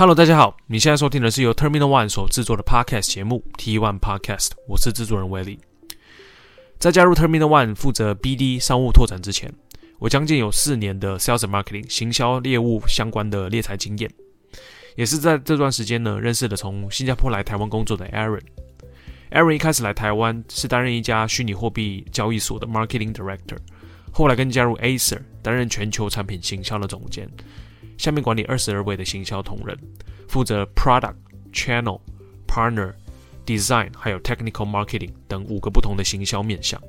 Hello，大家好，你现在收听的是由 Terminal One 所制作的 Podcast 节目 T One Podcast，我是制作人威利。在加入 Terminal One 负责 BD 商务拓展之前，我将近有四年的 Sales and Marketing 行销业务相关的猎才经验，也是在这段时间呢认识了从新加坡来台湾工作的 Aaron。Aaron 一开始来台湾是担任一家虚拟货币交易所的 Marketing Director，后来更加入 Acer 担任全球产品行销的总监。下面管理二十二位的行销同仁，负责 Product、Channel、Partner、Design，还有 Technical Marketing 等五个不同的行销面向。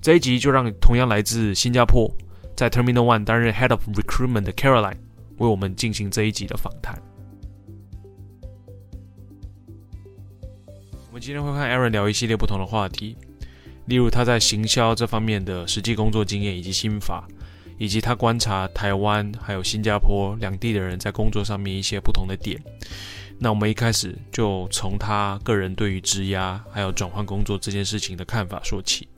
这一集就让同样来自新加坡，在 Terminal One 担任 Head of Recruitment 的 Caroline 为我们进行这一集的访谈。我们今天会和 Aaron 聊一系列不同的话题，例如他在行销这方面的实际工作经验以及心法。以及他观察台湾还有新加坡两地的人在工作上面一些不同的点。那我们一开始就从他个人对于质押还有转换工作这件事情的看法说起。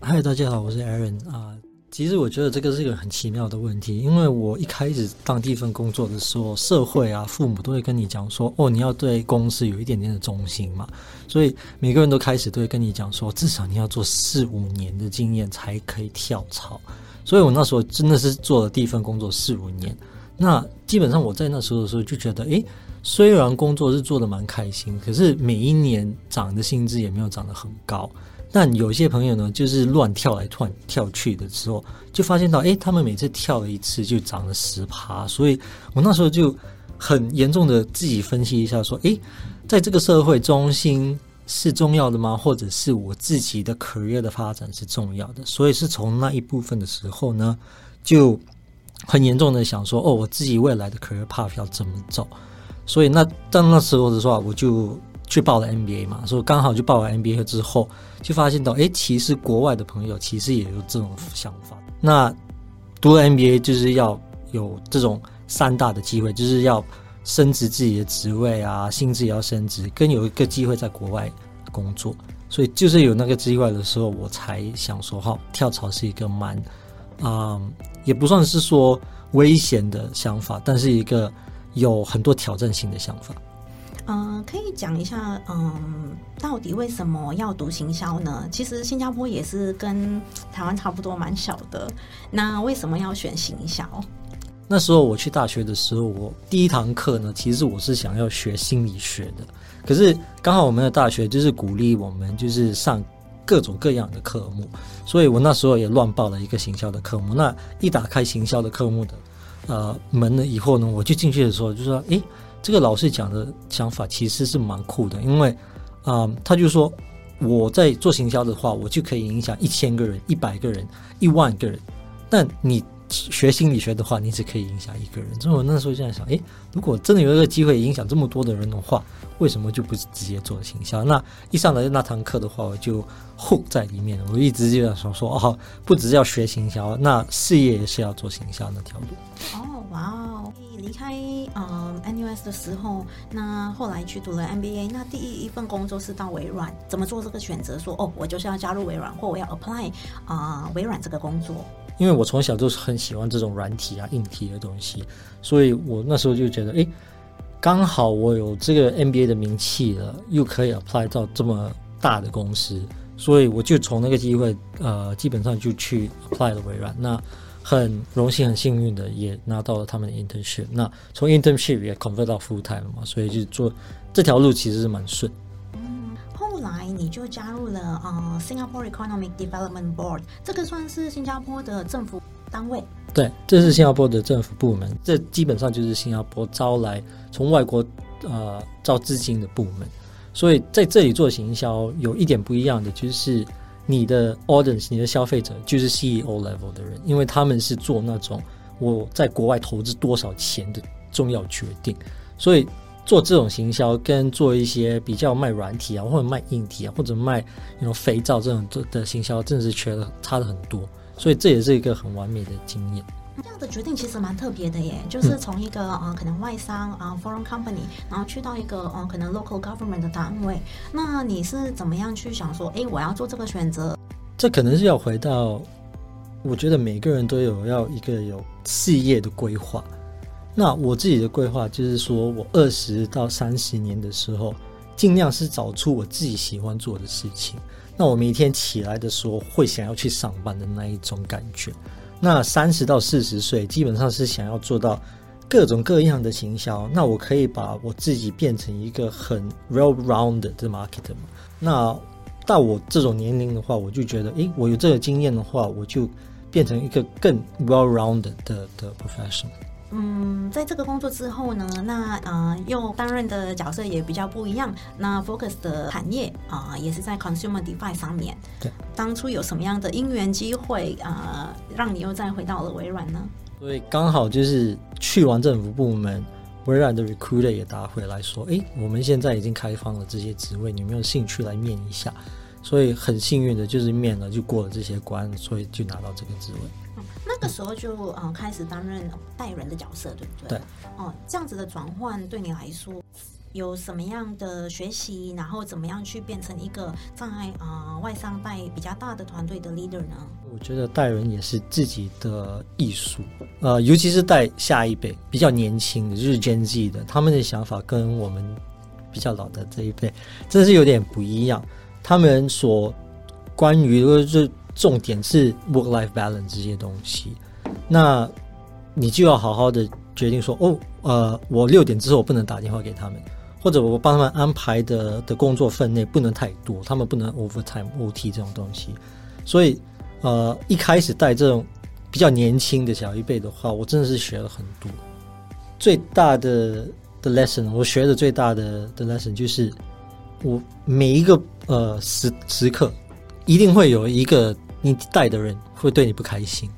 嗨，大家好，我是 Aaron 啊。其实我觉得这个是一个很奇妙的问题，因为我一开始当第一份工作的时候，社会啊、父母都会跟你讲说，哦，你要对公司有一点点的忠心嘛，所以每个人都开始都会跟你讲说，至少你要做四五年的经验才可以跳槽。所以我那时候真的是做了第一份工作四五年，那基本上我在那时候的时候就觉得，诶，虽然工作是做的蛮开心，可是每一年涨的薪资也没有涨得很高。但有些朋友呢，就是乱跳来跳跳去的时候，就发现到，诶，他们每次跳了一次就涨了十趴，所以我那时候就很严重的自己分析一下，说，诶，在这个社会，中心是重要的吗？或者是我自己的 career 的发展是重要的？所以是从那一部分的时候呢，就很严重的想说，哦，我自己未来的 career path 要怎么走？所以那但那时候的话，我就。去报了 MBA 嘛，所以刚好就报完 MBA 之后，就发现到，诶，其实国外的朋友其实也有这种想法。那读了 MBA 就是要有这种三大的机会，就是要升职自己的职位啊，薪资也要升职，跟有一个机会在国外工作。所以就是有那个机会的时候，我才想说，哈，跳槽是一个蛮，啊、嗯，也不算是说危险的想法，但是一个有很多挑战性的想法。嗯、可以讲一下，嗯，到底为什么要读行销呢？其实新加坡也是跟台湾差不多，蛮小的。那为什么要选行销？那时候我去大学的时候，我第一堂课呢，其实我是想要学心理学的。可是刚好我们的大学就是鼓励我们就是上各种各样的科目，所以我那时候也乱报了一个行销的科目。那一打开行销的科目的呃门了以后呢，我就进去的时候就说，诶。这个老师讲的想法其实是蛮酷的，因为，啊、他就说我在做行销的话，我就可以影响一千个人、一百个人、一万个人。但你学心理学的话，你只可以影响一个人。所以我那时候就在想，诶，如果真的有一个机会影响这么多的人的话，为什么就不直接做行销？那一上来那堂课的话，我就厚在里面，我一直就在想说，哦，不只是要学行销，那事业也是要做行销那条路。离开嗯 NUS 的时候，那后来去读了 MBA，那第一一份工作是到微软，怎么做这个选择？说哦，我就是要加入微软，或我要 apply 啊、微软这个工作。因为我从小就是很喜欢这种软体啊、硬体的东西，所以我那时候就觉得，哎，刚好我有这个 MBA 的名气了，又可以 apply 到这么大的公司，所以我就从那个机会，呃，基本上就去 apply 了微软。那很荣幸、很幸运的也拿到了他们的 internship。那从 internship 也 convert 到 full time 了嘛，所以就做这条路其实是蛮顺。嗯，后来你就加入了呃 Singapore Economic Development Board，这个算是新加坡的政府单位。对，这是新加坡的政府部门，这基本上就是新加坡招来从外国呃招资金的部门。所以在这里做行销有一点不一样的就是。你的 audience，你的消费者就是 CEO level 的人，因为他们是做那种我在国外投资多少钱的重要决定，所以做这种行销跟做一些比较卖软体啊，或者卖硬体啊，或者卖那种肥皂这种的的行销，真的是缺的差的很多，所以这也是一个很完美的经验。这样的决定其实蛮特别的耶，就是从一个啊、呃、可能外商啊、foreign company，然后去到一个嗯、呃、可能 local government 的单位，那你是怎么样去想说，哎，我要做这个选择？这可能是要回到我觉得每个人都有要一个有事业的规划。那我自己的规划就是说，我二十到三十年的时候，尽量是找出我自己喜欢做的事情。那我每天起来的时候，会想要去上班的那一种感觉。那三十到四十岁，基本上是想要做到各种各样的行销。那我可以把我自己变成一个很 well-rounded 的 marketer。那到我这种年龄的话，我就觉得，诶，我有这个经验的话，我就变成一个更 well-rounded 的的 professional。嗯，在这个工作之后呢，那呃又担任的角色也比较不一样。那 focus 的产业啊、呃，也是在 consumer device 上面。对，当初有什么样的因缘机会啊、呃，让你又再回到了微软呢？所以刚好就是去完政府部门，微软的 recruiter 也打回来说，哎，我们现在已经开放了这些职位，你有没有兴趣来面一下？所以很幸运的就是面了，就过了这些关，所以就拿到这个职位。那个时候就嗯开始担任带人的角色，对不对？对。哦，这样子的转换对你来说有什么样的学习？然后怎么样去变成一个在啊、呃、外商带比较大的团队的 leader 呢？我觉得带人也是自己的艺术，呃，尤其是带下一辈比较年轻的，就是 Gen Z 的，他们的想法跟我们比较老的这一辈真的是有点不一样。他们所关于就是。重点是 work-life balance 这些东西，那你就要好好的决定说，哦，呃，我六点之后我不能打电话给他们，或者我帮他们安排的的工作分内不能太多，他们不能 overtime OT 这种东西。所以，呃，一开始带这种比较年轻的小一辈的话，我真的是学了很多。最大的的 lesson，我学的最大的的 lesson 就是，我每一个呃时时刻。一定会有一个你带的人会对你不开心，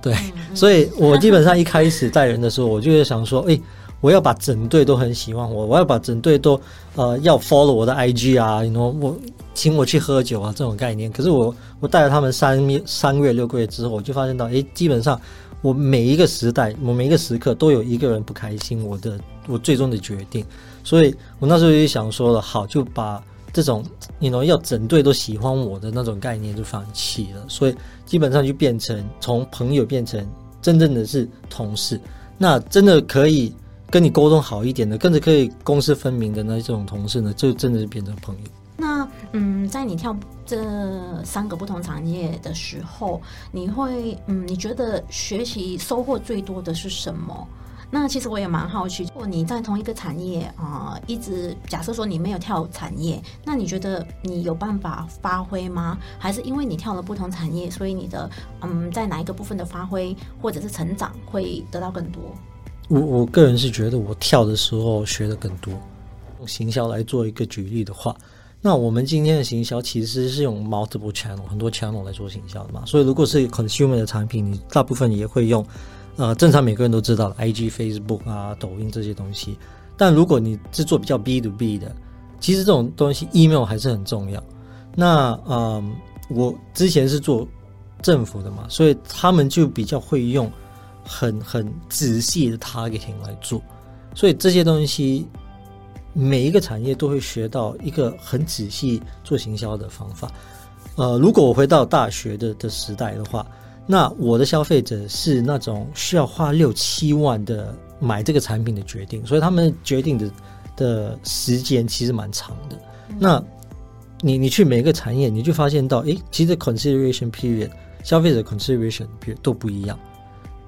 对，嗯、所以我基本上一开始带人的时候，我就会想说，哎，我要把整队都很喜欢我，我要把整队都呃要 follow 我的 IG 啊，you know, 我请我去喝酒啊这种概念。可是我我带了他们三三个月六个月之后，我就发现到，哎，基本上我每一个时代，我每一个时刻都有一个人不开心，我的我最终的决定，所以我那时候就想说了，好，就把。这种你侬要整队都喜欢我的那种概念就放弃了，所以基本上就变成从朋友变成真正的是同事。那真的可以跟你沟通好一点的，跟着可以公私分明的那种同事呢，就真的是变成朋友。那嗯，在你跳这三个不同产业的时候，你会嗯，你觉得学习收获最多的是什么？那其实我也蛮好奇，如果你在同一个产业啊、一直假设说你没有跳产业，那你觉得你有办法发挥吗？还是因为你跳了不同产业，所以你的嗯，在哪一个部分的发挥或者是成长会得到更多？我我个人是觉得我跳的时候学的更多。用行销来做一个举例的话，那我们今天的行销其实是用 multiple channel 很多 channel 来做行销的嘛，所以如果是 consumer 的产品，你大部分也会用。呃，正常每个人都知道 IG、Facebook 啊、抖音这些东西。但如果你是做比较 B to B 的，其实这种东西 email 还是很重要。那嗯、我之前是做政府的嘛，所以他们就比较会用很很仔细的 targeting 来做。所以这些东西每一个产业都会学到一个很仔细做行销的方法。呃，如果我回到大学的的时代的话。那我的消费者是那种需要花六七万的买这个产品的决定，所以他们决定的的时间其实蛮长的。嗯、那你你去每个产业，你就发现到，诶，其实 consideration period 消费者 consideration period 都不一样，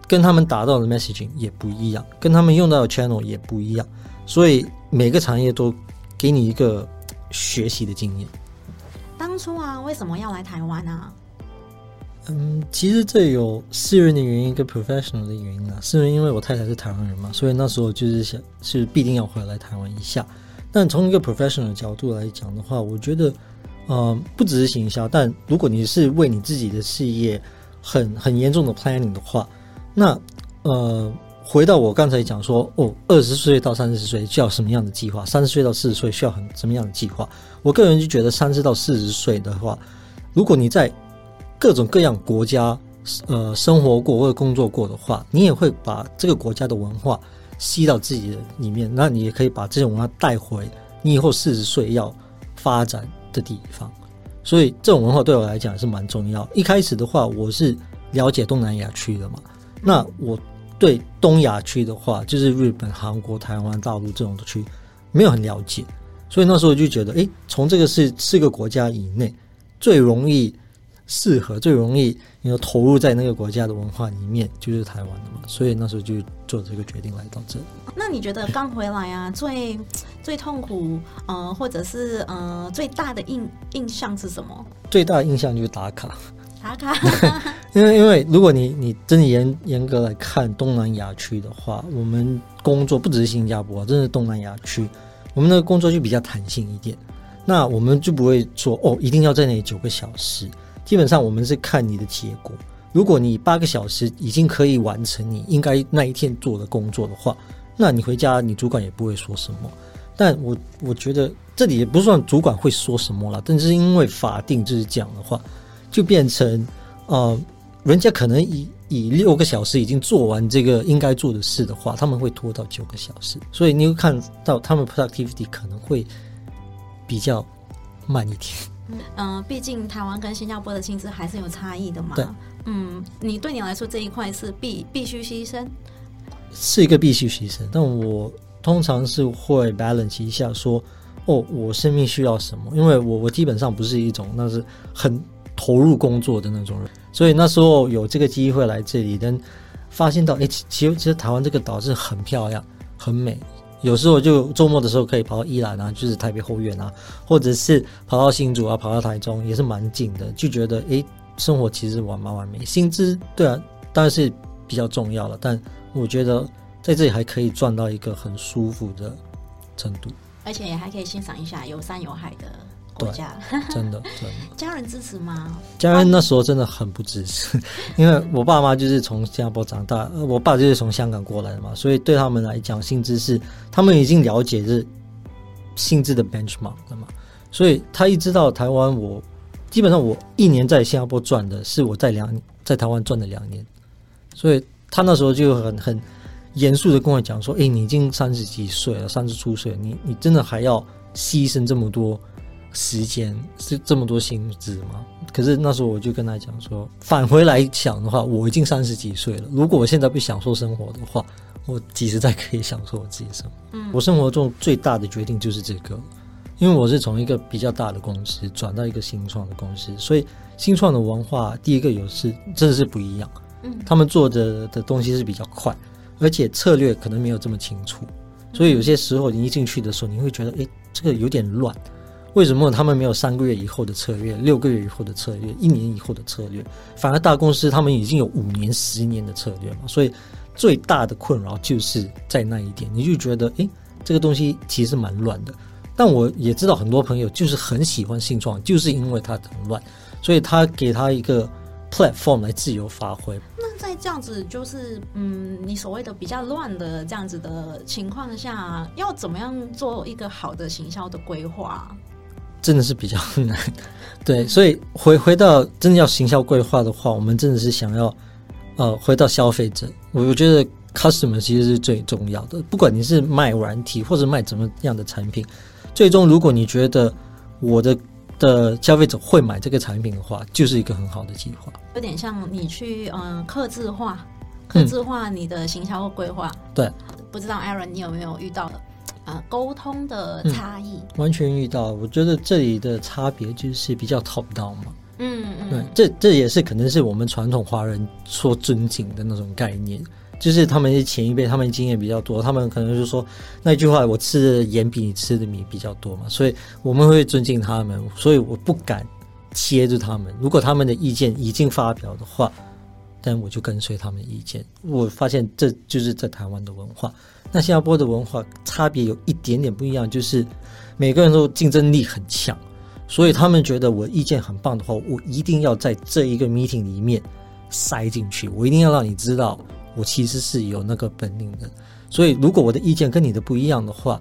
跟他们达到的 messaging 也不一样，跟他们用到的 channel 也不一样，所以每个产业都给你一个学习的经验。当初啊，为什么要来台湾啊？嗯，其实这有私人的原因跟 professional 的原因啊。私人因为我太太是台湾人嘛，所以那时候就是想是必定要回来台湾一下。但从一个 professional 的角度来讲的话，我觉得，呃，不只是行销，但如果你是为你自己的事业很很严重的 planning 的话，那呃，回到我刚才讲说，哦，二十岁到三十岁需要什么样的计划？三十岁到四十岁需要很什么样的计划？我个人就觉得三十到四十岁的话，如果你在各种各样国家，呃，生活过或者工作过的话，你也会把这个国家的文化吸到自己的里面。那你也可以把这种文化带回你以后四十岁要发展的地方。所以，这种文化对我来讲是蛮重要。一开始的话，我是了解东南亚区的嘛。那我对东亚区的话，就是日本、韩国、台湾、大陆这种的区没有很了解，所以那时候就觉得，诶，从这个是四个国家以内最容易适合、最容易你要投入在那个国家的文化里面，就是台湾的嘛。所以那时候就做这个决定来到这里。那你觉得刚回来啊，最最痛苦，呃，或者是呃最大的印印象是什么？最大的印象就是打卡。打卡，因为因为如果你你真的严严格来看东南亚区的话，我们工作不只是新加坡，真的东南亚区，我们的工作就比较弹性一点。那我们就不会说哦，一定要在那里九个小时。基本上我们是看你的结果。如果你八个小时已经可以完成你应该那一天做的工作的话，那你回家你主管也不会说什么。但我我觉得这里也不算主管会说什么了，但是因为法定就是讲的话。就变成，呃，人家可能以以六个小时已经做完这个应该做的事的话，他们会拖到九个小时，所以你会看到他们 productivity 可能会比较慢一点。嗯，呃，毕竟台湾跟新加坡的薪资还是有差异的嘛。对。嗯，你对你来说这一块是必必须牺牲，是一个必须牺牲。但我通常是会 balance 一下，说，哦，我生命需要什么？因为我我基本上不是一种那是很。投入工作的那种人，所以那时候有这个机会来这里，但发现到，哎，其实其实台湾这个岛是很漂亮、很美。有时候就周末的时候可以跑到宜兰啊，就是台北后院啊，或者是跑到新竹啊，跑到台中也是蛮近的，就觉得哎，生活其实完蛮完美。薪资对啊，当然是比较重要了，但我觉得在这里还可以赚到一个很舒服的程度，而且也还可以欣赏一下有山有海的。国家真的真的，家人支持吗？家人那时候真的很不支持，因为我爸妈就是从新加坡长大，我爸就是从香港过来的嘛，所以对他们来讲，薪资是他们已经了解是性质的 benchmark 了嘛，所以他一知道台湾，我基本上我一年在新加坡赚的是我在两在台湾赚的两年，所以他那时候就很很严肃的跟我讲说：“哎，你已经三十几岁了，三十出岁，你你真的还要牺牲这么多？”时间是这么多薪资吗？可是那时候我就跟他讲说，返回来想的话，我已经三十几岁了。如果我现在不享受生活的话，我几时再可以享受我自己生活？嗯，我生活中最大的决定就是这个，因为我是从一个比较大的公司转到一个新创的公司，所以新创的文化第一个有是真的是不一样。嗯，他们做的的东西是比较快，而且策略可能没有这么清楚，所以有些时候你一进去的时候，你会觉得，诶，这个有点乱。为什么他们没有三个月以后的策略、六个月以后的策略、一年以后的策略？反而大公司他们已经有五年、十年的策略嘛？所以最大的困扰就是在那一点，你就觉得，诶，这个东西其实蛮乱的。但我也知道很多朋友就是很喜欢新创，就是因为它很乱，所以他给他一个 platform 来自由发挥。那在这样子，就是嗯，你所谓的比较乱的这样子的情况下，要怎么样做一个好的行销的规划？真的是比较难，对，所以回回到真的要行销规划的话，我们真的是想要，呃，回到消费者，我我觉得 customer 其实是最重要的。不管你是卖软体或者卖怎么样的产品，最终如果你觉得我的的消费者会买这个产品的话，就是一个很好的计划。有点像你去嗯，客制化，客制化你的行销规划。对，不知道 Aaron 你有没有遇到？啊，沟通的差异、嗯、完全遇到，我觉得这里的差别就是比较 top down 嘛。嗯嗯，对，这这也是可能是我们传统华人说尊敬的那种概念，就是他们是前一辈，他们经验比较多，他们可能就说那句话，我吃的盐比你吃的米比较多嘛，所以我们会尊敬他们，所以我不敢接着他们。如果他们的意见已经发表的话，但我就跟随他们的意见。我发现这就是在台湾的文化。那新加坡的文化差别有一点点不一样，就是每个人都竞争力很强，所以他们觉得我意见很棒的话，我一定要在这一个 meeting 里面塞进去，我一定要让你知道我其实是有那个本领的。所以如果我的意见跟你的不一样的话，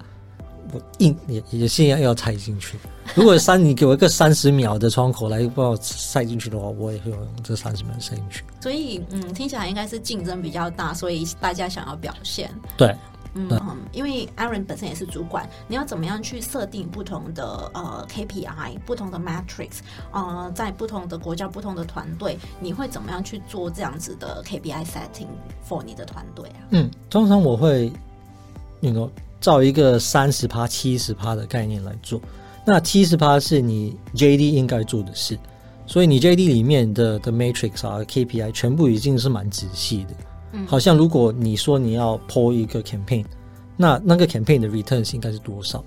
我硬也也现在要塞进去。如果三你给我一个三十秒的窗口来帮我塞进去的话，我也会用这三十秒塞进去。所以嗯，听起来应该是竞争比较大，所以大家想要表现。对。嗯，因为 Aaron 本身也是主管，你要怎么样去设定不同的呃 KPI、不同的 matrix，呃，在不同的国家、不同的团队，你会怎么样去做这样子的 KPI setting for 你的团队啊？嗯，通常我会，那个照一个三十趴、七十趴的概念来做。那七十趴是你 JD 应该做的事，所以你 JD 里面的的 matrix 啊、KPI 全部已经是蛮仔细的。好像如果你说你要 po 一个 campaign，那那个 campaign 的 returns 应该是多少？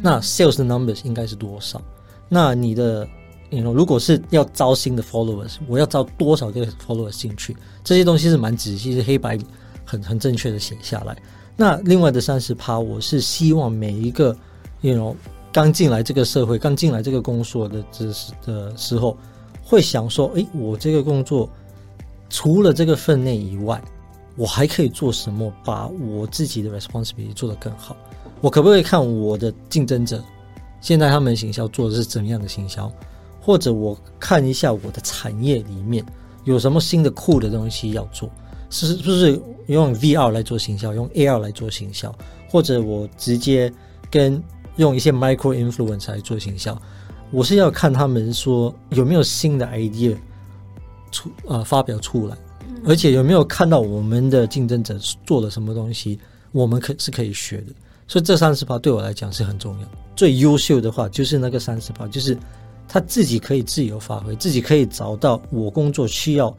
那 sales 的 numbers 应该是多少？那你的，you know，如果是要招新的 followers，我要招多少个 followers 进去？这些东西是蛮仔细，是黑白很很正确的写下来。那另外的三十趴，我是希望每一个，you know，刚进来这个社会、刚进来这个工作的知识的时候，会想说，诶，我这个工作除了这个分内以外。我还可以做什么，把我自己的 responsibility 做得更好？我可不可以看我的竞争者，现在他们行销做的是怎么样的行销？或者我看一下我的产业里面有什么新的酷的东西要做？是是不是用 VR 来做行销，用 AR 来做行销？或者我直接跟用一些 micro influence 来做行销？我是要看他们说有没有新的 idea 出、呃、发表出来。而且有没有看到我们的竞争者做了什么东西，我们可是可以学的。所以这三十趴对我来讲是很重要。最优秀的话就是那个三十趴，就是他自己可以自由发挥，自己可以找到我工作需要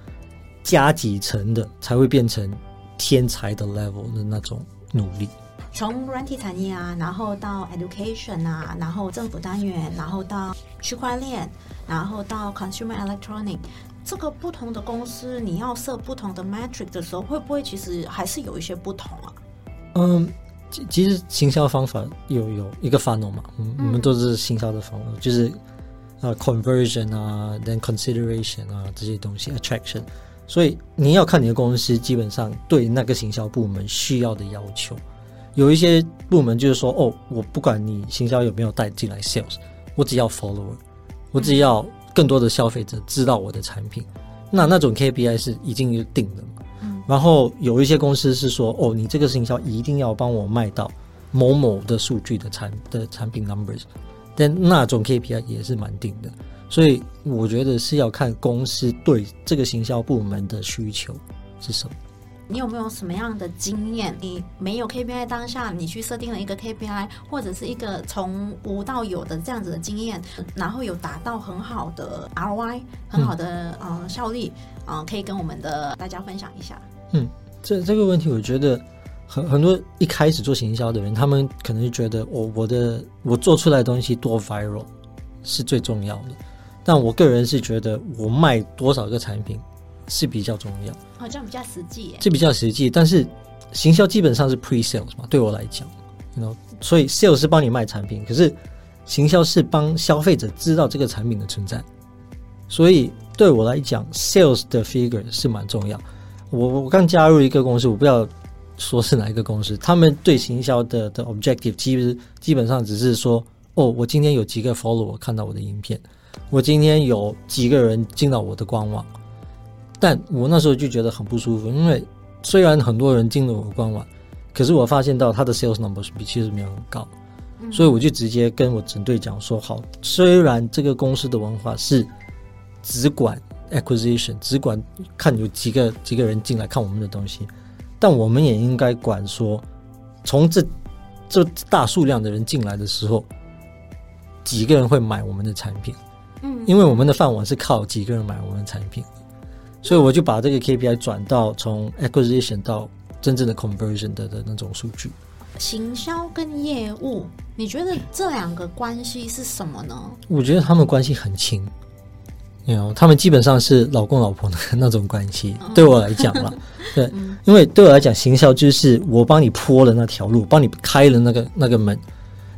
加几层的，才会变成天才的 level 的那种努力。从软体产业啊，然后到 education 啊，然后政府单元，然后到区块链，然后到 consumer electronic。这个不同的公司，你要设不同的 metric 的时候，会不会其实还是有一些不同啊？嗯，其其实行销方法有有一个 funnel 嘛，嗯，我们都是行销的 funnel，就是啊 conversion 啊，then consideration 啊这些东西 attraction，所以你要看你的公司基本上对那个行销部门需要的要求，有一些部门就是说，哦，我不管你行销有没有带进来 sales，我只要 follower，我只要。更多的消费者知道我的产品，那那种 KPI 是已经定的嘛。嗯。然后有一些公司是说，哦，你这个行销一定要帮我卖到某某的数据的产的产品 numbers，但那种 KPI 也是蛮定的。所以我觉得是要看公司对这个行销部门的需求是什么。你有没有什么样的经验？你没有 KPI 当下，你去设定了一个 KPI，或者是一个从无到有的这样子的经验，然后有达到很好的 ROI，很好的呃效率，啊、呃，可以跟我们的大家分享一下。嗯，这这个问题，我觉得很很多一开始做行销的人，他们可能就觉得我我的我做出来的东西多 viral 是最重要的，但我个人是觉得我卖多少个产品。是比较重要，好像比较实际耶。这比较实际，但是行销基本上是 pre sales 嘛，对我来讲，you know，所以 sales 是帮你卖产品，可是行销是帮消费者知道这个产品的存在。所以对我来讲，sales 的 figure 是蛮重要。我我刚加入一个公司，我不知道说是哪一个公司，他们对行销的的 objective 其实基本上只是说，哦，我今天有几个 follower 看到我的影片，我今天有几个人进到我的官网。但我那时候就觉得很不舒服，因为虽然很多人进了我的官网，可是我发现到他的 sales numbers 比其实没有很高，所以我就直接跟我整队讲说：好，虽然这个公司的文化是只管 acquisition，只管看有几个几个人进来看我们的东西，但我们也应该管说，从这这大数量的人进来的时候，几个人会买我们的产品，嗯，因为我们的饭碗是靠几个人买我们的产品。所以我就把这个 KPI 转到从 acquisition 到真正的 conversion 的的那种数据。行销跟业务，你觉得这两个关系是什么呢？我觉得他们关系很亲，你 you know, 他们基本上是老公老婆的那种关系。对我来讲啦，对，因为对我来讲，行销就是我帮你铺了那条路，帮你开了那个那个门，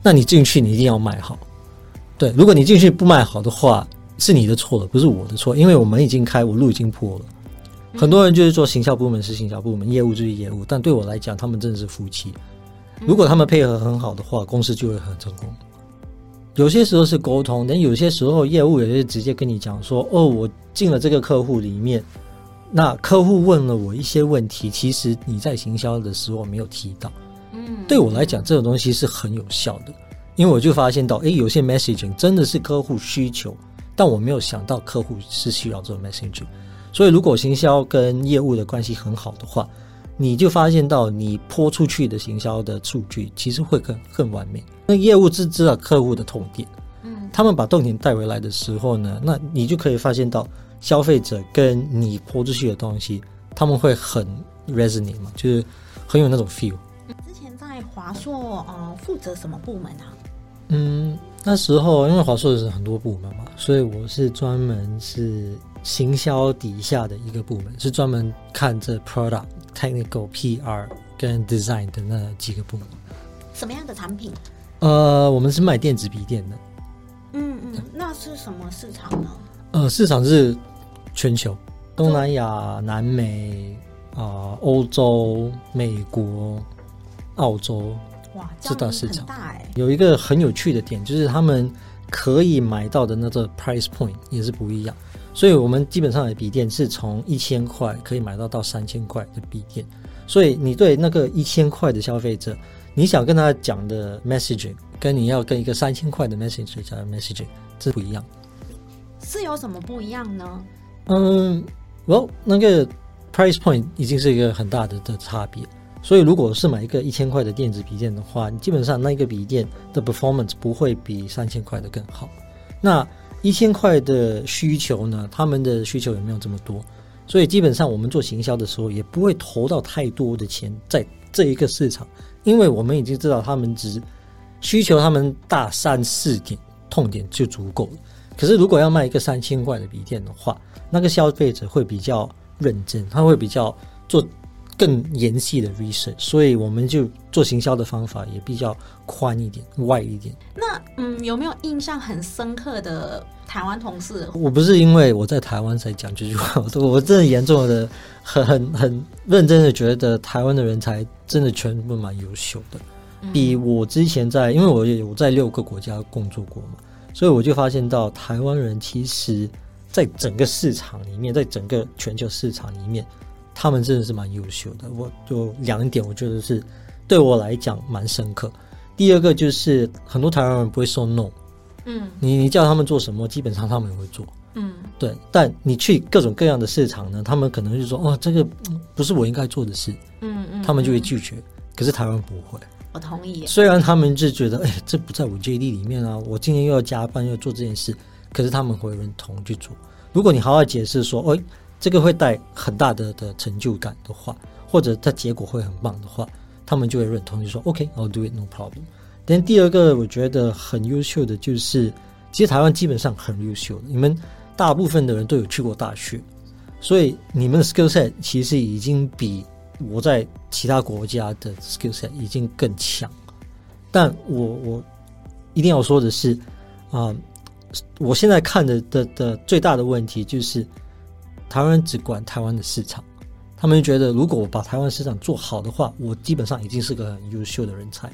那你进去你一定要卖好。对，如果你进去不卖好的话。是你的错了，不是我的错，因为我门已经开，我路已经破了。很多人就是说行销部门是行销部门，业务就是业务，但对我来讲，他们真的是夫妻。如果他们配合很好的话，公司就会很成功。有些时候是沟通，但有些时候业务也是直接跟你讲说：“哦，我进了这个客户里面，那客户问了我一些问题，其实你在行销的时候没有提到，嗯，对我来讲，这种东西是很有效的，因为我就发现到，诶，有些 messaging 真的是客户需求，但我没有想到客户是需要这种 messaging，所以如果行销跟业务的关系很好的话，你就发现到你泼出去的行销的数据其实会更更完美。那业务是知道客户的痛点，嗯，他们把痛点带回来的时候呢，那你就可以发现到消费者跟你泼出去的东西，他们会很 resonate 嘛，就是很有那种 feel。之前在华硕呃负责什么部门啊？嗯，那时候因为华硕是很多部门嘛，所以我是专门是行销底下的一个部门，是专门看这 product。Technical PR 跟 Design 的那几个部门，什么样的产品？呃，我们是卖电子笔电的。嗯嗯，那是什么市场呢？呃，市场是全球，东南亚、南美啊、呃、欧洲、美国、澳洲。哇，这大市场大哎！有一个很有趣的点，就是他们可以买到的那个 price point 也是不一样。所以，我们基本上的笔电是从一千块可以买到到三千块的笔电。所以，你对那个一千块的消费者，你想跟他讲的 messaging，跟你要跟一个三千块的 message 讲的 messaging，这不一样。是有什么不一样呢？嗯，Well，那个 price point 已经是一个很大的的差别。所以，如果是买一个一千块的电子笔电的话，你基本上那个笔电的 performance 不会比三千块的更好。那一千块的需求呢，他们的需求也没有这么多，所以基本上我们做行销的时候也不会投到太多的钱在这一个市场，因为我们已经知道他们只需求他们大三四点痛点就足够了。可是如果要卖一个三千块的笔电的话，那个消费者会比较认真，他会比较做。更严细的 research，所以我们就做行销的方法也比较宽一点、外一点。那嗯，有没有印象很深刻的台湾同事？我不是因为我在台湾才讲这句话，我我真的严重的、很很很认真的觉得台湾的人才真的全部蛮优秀的，比我之前在，因为我有在六个国家工作过嘛，所以我就发现到台湾人其实在整个市场里面，在整个全球市场里面。他们真的是蛮优秀的，我就两点，我觉得是对我来讲蛮深刻。第二个就是很多台湾人不会说 no，嗯，你你叫他们做什么，基本上他们也会做，嗯，对。但你去各种各样的市场呢，他们可能就说哦，这个不是我应该做的事，嗯嗯，他们就会拒绝。可是台湾不会，我同意。虽然他们就觉得哎，这不在我 JD 里面啊，我今天又要加班又要做这件事，可是他们会认同去做。如果你好好解释说，哎。这个会带很大的的成就感的话，或者它结果会很棒的话，他们就会认同，就说 OK，I'll do it, no problem。但第二个我觉得很优秀的就是，其实台湾基本上很优秀的，你们大部分的人都有去过大学，所以你们的 skill set 其实已经比我在其他国家的 skill set 已经更强。但我我一定要说的是，啊、我现在看的的的最大的问题就是。台湾人只管台湾的市场，他们觉得如果我把台湾市场做好的话，我基本上已经是个很优秀的人才。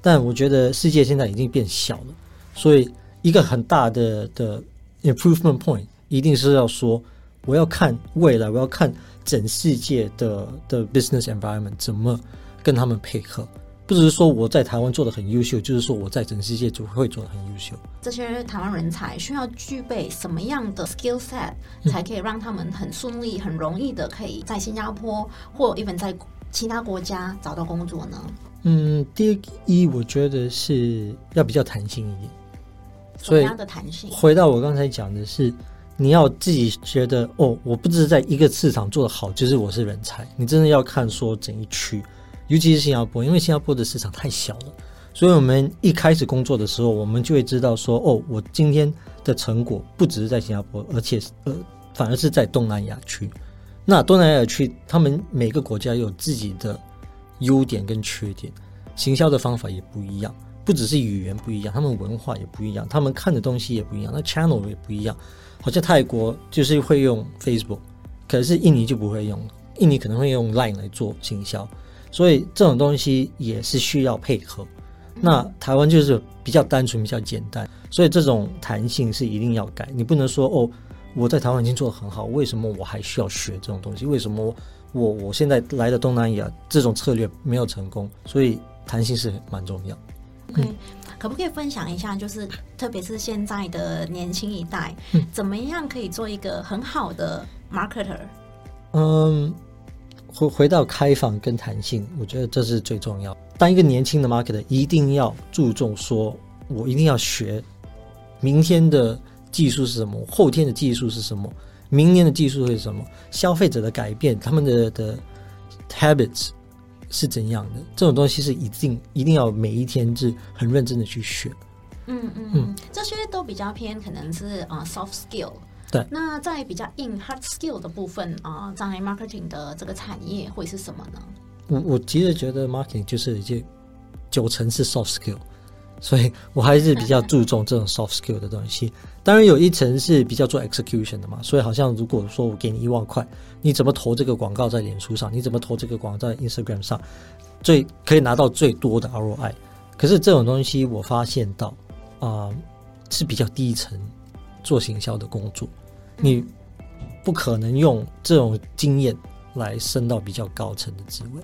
但我觉得世界现在已经变小了，所以一个很大的的 improvement point 一定是要说，我要看未来，我要看整世界的的 business environment 怎么跟他们配合。不只是说我在台湾做的很优秀，就是说我在整个世界就会做的很优秀。这些台湾人才需要具备什么样的 skill set，才可以让他们很顺利、很容易的可以在新加坡或 even 在其他国家找到工作呢？嗯，第一，我觉得是要比较弹性一点。什么样的弹性？回到我刚才讲的是，你要自己觉得哦，我不只是在一个市场做的好，就是我是人才。你真的要看说整一区。尤其是新加坡，因为新加坡的市场太小了，所以我们一开始工作的时候，我们就会知道说，哦，我今天的成果不只是在新加坡，而且呃，反而是在东南亚区。那东南亚区，他们每个国家有自己的优点跟缺点，行销的方法也不一样，不只是语言不一样，他们文化也不一样，他们看的东西也不一样，那 channel 也不一样。好像泰国就是会用 Facebook，可是印尼就不会用，印尼可能会用 Line 来做行销。所以这种东西也是需要配合。那台湾就是比较单纯、比较简单，所以这种弹性是一定要改。你不能说哦，我在台湾已经做得很好，为什么我还需要学这种东西？为什么我我现在来的东南亚这种策略没有成功？所以弹性是蛮重要。OK，、嗯、可不可以分享一下，就是特别是现在的年轻一代，嗯、怎么样可以做一个很好的 marketer？嗯，回回到开放跟弹性，我觉得这是最重要。当一个年轻的 marketer，一定要注重说，我一定要学明天的技术是什么，后天的技术是什么，明年的技术会是什么，消费者的改变，他们的的 habits。是怎样的？这种东西是一定一定要每一天是很认真的去学。嗯嗯嗯，嗯这些都比较偏可能是啊、uh, soft skill。对。那在比较硬 hard skill 的部分啊，在、uh, marketing 的这个产业会是什么呢？我我其实觉得 marketing 就是已经九成是 soft skill。所以我还是比较注重这种 soft skill 的东西。当然有一层是比较做 execution 的嘛。所以好像如果说我给你一万块，你怎么投这个广告在脸书上？你怎么投这个广告在 Instagram 上？最可以拿到最多的 ROI。可是这种东西我发现到啊、呃，是比较低层做行销的工作，你不可能用这种经验来升到比较高层的职位。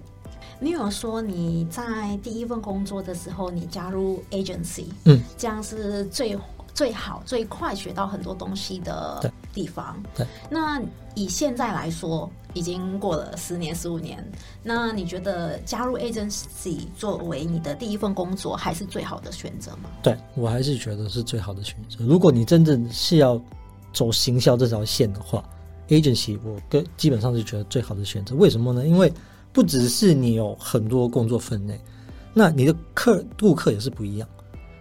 你有说你在第一份工作的时候，你加入 agency，嗯，这样是最最好最快学到很多东西的地方。对，对，那以现在来说，已经过了十年十五年，那你觉得加入 agency 作为你的第一份工作，还是最好的选择吗？对，我还是觉得是最好的选择。如果你真正是要走行销这条线的话，agency 我跟基本上是觉得最好的选择。为什么呢？因为不只是你有很多工作分类，那你的客顾客也是不一样。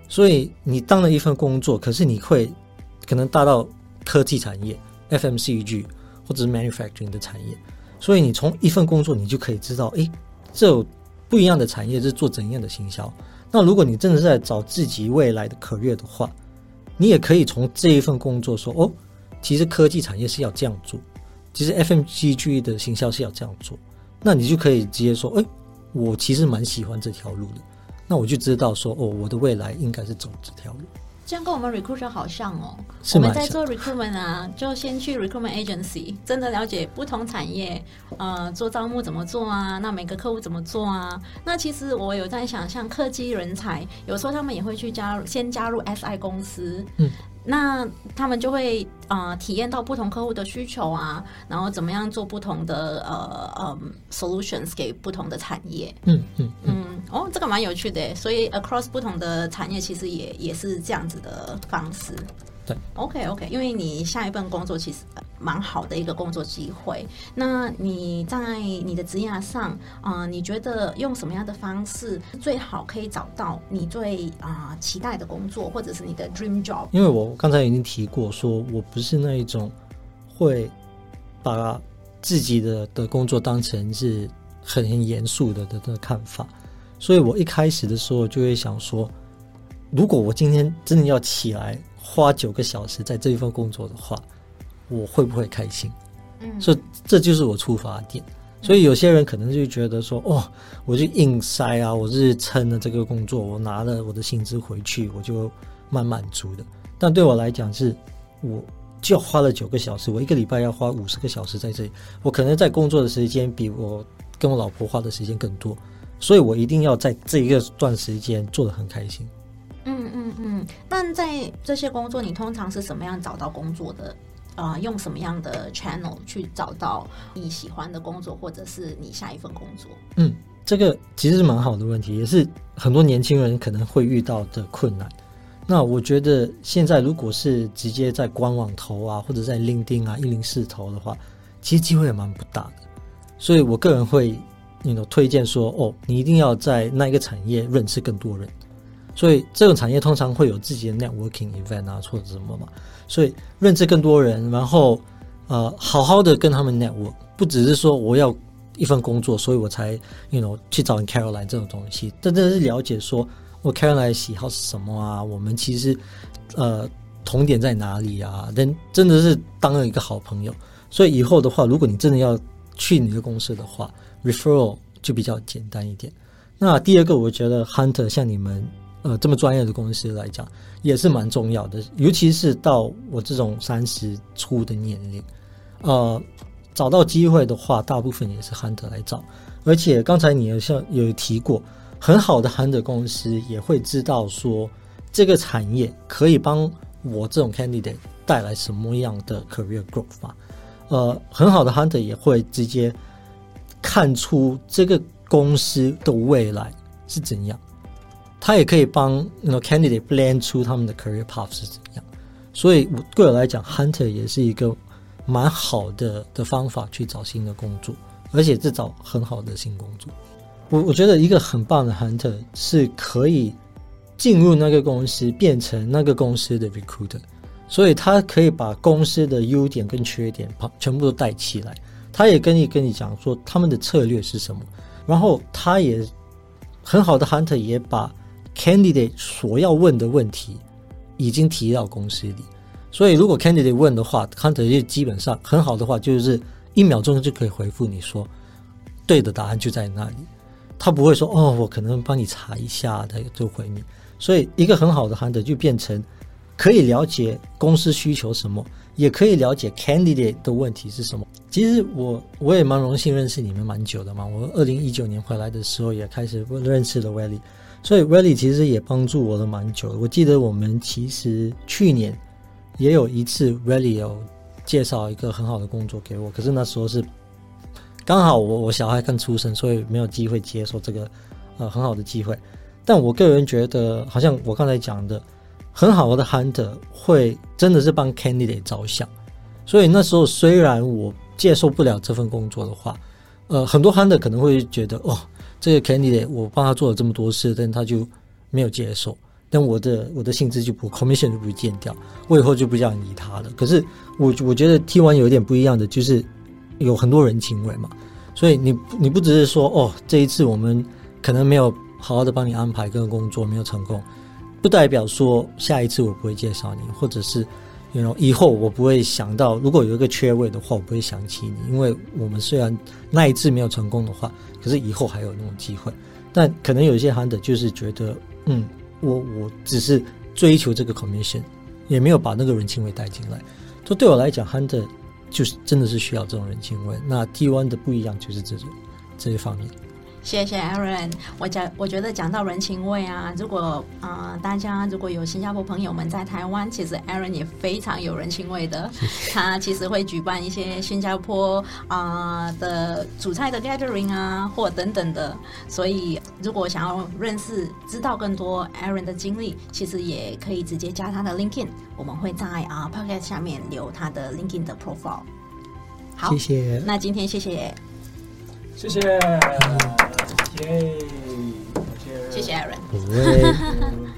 所以你当了一份工作，可是你会可能大到科技产业、FMCG 或者是 manufacturing 的产业。所以你从一份工作，你就可以知道，诶，这不一样的产业是做怎样的行销。那如果你真的是在找自己未来的 career 的话，你也可以从这一份工作说，哦，其实科技产业是要这样做，其实 FMCG 的行销是要这样做。那你就可以直接说，哎，我其实蛮喜欢这条路的，那我就知道说，哦，我的未来应该是走这条路。这样跟我们 recruiter 好像哦，我们在做 recruitment 啊，就先去 recruitment agency，真的了解不同产业，呃，做招募怎么做啊？那每个客户怎么做啊？那其实我有在想，像科技人才，有时候他们也会去加入，先加入 SI 公司，嗯。那他们就会啊、呃、体验到不同客户的需求啊，然后怎么样做不同的呃呃 solutions 给不同的产业。嗯嗯嗯，哦，这个蛮有趣的，所以 across 不同的产业其实也也是这样子的方式。对，OK OK，因为你下一份工作其实蛮好的一个工作机会。那你在你的职业上啊、呃，你觉得用什么样的方式最好可以找到你最啊、呃、期待的工作，或者是你的 dream job？因为我刚才已经提过，说我不是那一种会把自己的的工作当成是很很严肃的的的看法，所以我一开始的时候就会想说，如果我今天真的要起来。花九个小时在这一份工作的话，我会不会开心？嗯，所以这就是我出发点。所以有些人可能就觉得说，哦，我就硬塞啊，我是撑了这个工作，我拿了我的薪资回去，我就蛮满足的。但对我来讲是，我就花了九个小时，我一个礼拜要花五十个小时在这里，我可能在工作的时间比我跟我老婆花的时间更多，所以我一定要在这一个段时间做得很开心。嗯嗯那，在这些工作，你通常是什么样找到工作的？啊、呃，用什么样的 channel 去找到你喜欢的工作，或者是你下一份工作？嗯，这个其实是蛮好的问题，也是很多年轻人可能会遇到的困难。那我觉得现在如果是直接在官网投啊，或者在 LinkedIn 啊、一零四投的话，其实机会也蛮不大的。所以我个人会，你 you know, 推荐说，哦，你一定要在那一个产业认识更多人。所以这种产业通常会有自己的 networking event 啊，或者什么嘛。所以认识更多人，然后呃，好好的跟他们 network，不只是说我要一份工作，所以我才 you know 去找 Caroline 这种东西。真正是了解说我 Caroline 喜好是什么啊？我们其实呃同点在哪里啊？真真的是当了一个好朋友。所以以后的话，如果你真的要去你的公司的话，referral 就比较简单一点。那第二个，我觉得 Hunter 像你们。呃，这么专业的公司来讲，也是蛮重要的，尤其是到我这种三十出的年龄，呃，找到机会的话，大部分也是 hunter 来找。而且刚才你有像有提过，很好的 hunter 公司也会知道说，这个产业可以帮我这种 candidate 带来什么样的 career growth 嘛？呃，很好的 hunter 也会直接看出这个公司的未来是怎样，他也可以帮那个 candidate plan 出他们的 career path 是怎样。所以，我对我来讲，hunter 也是一个蛮好的的方法去找新的工作，而且是找很好的新工作。我我觉得一个很棒的 hunter 是可以进入那个公司，变成那个公司的 recruiter，所以他可以把公司的优点跟缺点全部都带起来。他也跟你跟你讲说他们的策略是什么，然后他也很好的 hunter 也把 candidate 所要问的问题已经提到公司里，所以如果 candidate 问的话，hunter 就基本上很好的话，就是一秒钟就可以回复你说对的答案就在那里。他不会说哦，我可能帮你查一下，他就回你。所以一个很好的 hunter 就变成可以了解公司需求什么，也可以了解 candidate 的问题是什么。其实我我也蛮荣幸认识你们蛮久的嘛。我二零一九年回来的时候也开始认识了 Welly，所以 Welly 其实也帮助我了蛮久的。我记得我们其实去年也有一次 Welly 有介绍一个很好的工作给我，可是那时候是。刚好我我小孩刚出生，所以没有机会接受这个呃很好的机会。但我个人觉得，好像我刚才讲的，很好的 hunter 会真的是帮 candidate 着想。所以那时候虽然我接受不了这份工作的话，呃，很多 hunter 可能会觉得哦，这个 candidate 我帮他做了这么多事，但他就没有接受，但我的我的薪资就不 commission 就不会减掉，我以后就不这样理他了。可是我我觉得听完有一点不一样的就是。有很多人情味嘛，所以你你不只是说哦，这一次我们可能没有好好的帮你安排跟工作没有成功，不代表说下一次我不会介绍你，或者是，you know, 以后我不会想到，如果有一个缺位的话，我不会想起你，因为我们虽然那一次没有成功的话，可是以后还有那种机会。但可能有一些 hunter 就是觉得，嗯，我我只是追求这个 commission，也没有把那个人情味带进来。就对我来讲，hunter。就是真的是需要这种人情味。那 T one 的不一样就是这种这些方面。谢谢 Aaron，我讲我觉得讲到人情味啊，如果啊、呃、大家如果有新加坡朋友们在台湾，其实 Aaron 也非常有人情味的。他其实会举办一些新加坡啊、呃、的主菜的 gathering 啊，或等等的。所以如果想要认识、知道更多 Aaron 的经历，其实也可以直接加他的 LinkedIn。我们会在啊 Podcast 下面留他的 LinkedIn 的 profile。好，谢谢。那今天谢谢。谢谢，谢谢，谢谢 Aaron。